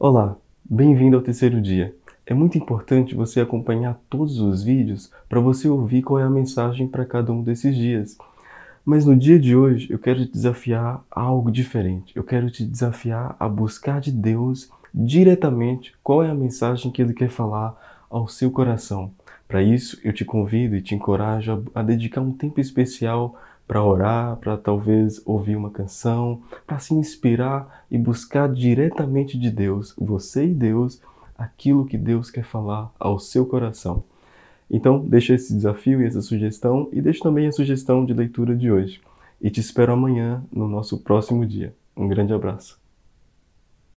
Olá, bem-vindo ao terceiro dia. É muito importante você acompanhar todos os vídeos para você ouvir qual é a mensagem para cada um desses dias. Mas no dia de hoje eu quero te desafiar a algo diferente. Eu quero te desafiar a buscar de Deus diretamente qual é a mensagem que Ele quer falar ao seu coração. Para isso, eu te convido e te encorajo a, dedicar um tempo especial para orar, para talvez ouvir uma canção, para se inspirar e buscar diretamente de Deus, você e Deus, aquilo que Deus quer falar ao seu coração. Então, deixa esse desafio e essa sugestão e deixa também a sugestão de leitura de hoje. E te espero amanhã no nosso próximo dia. Um grande abraço.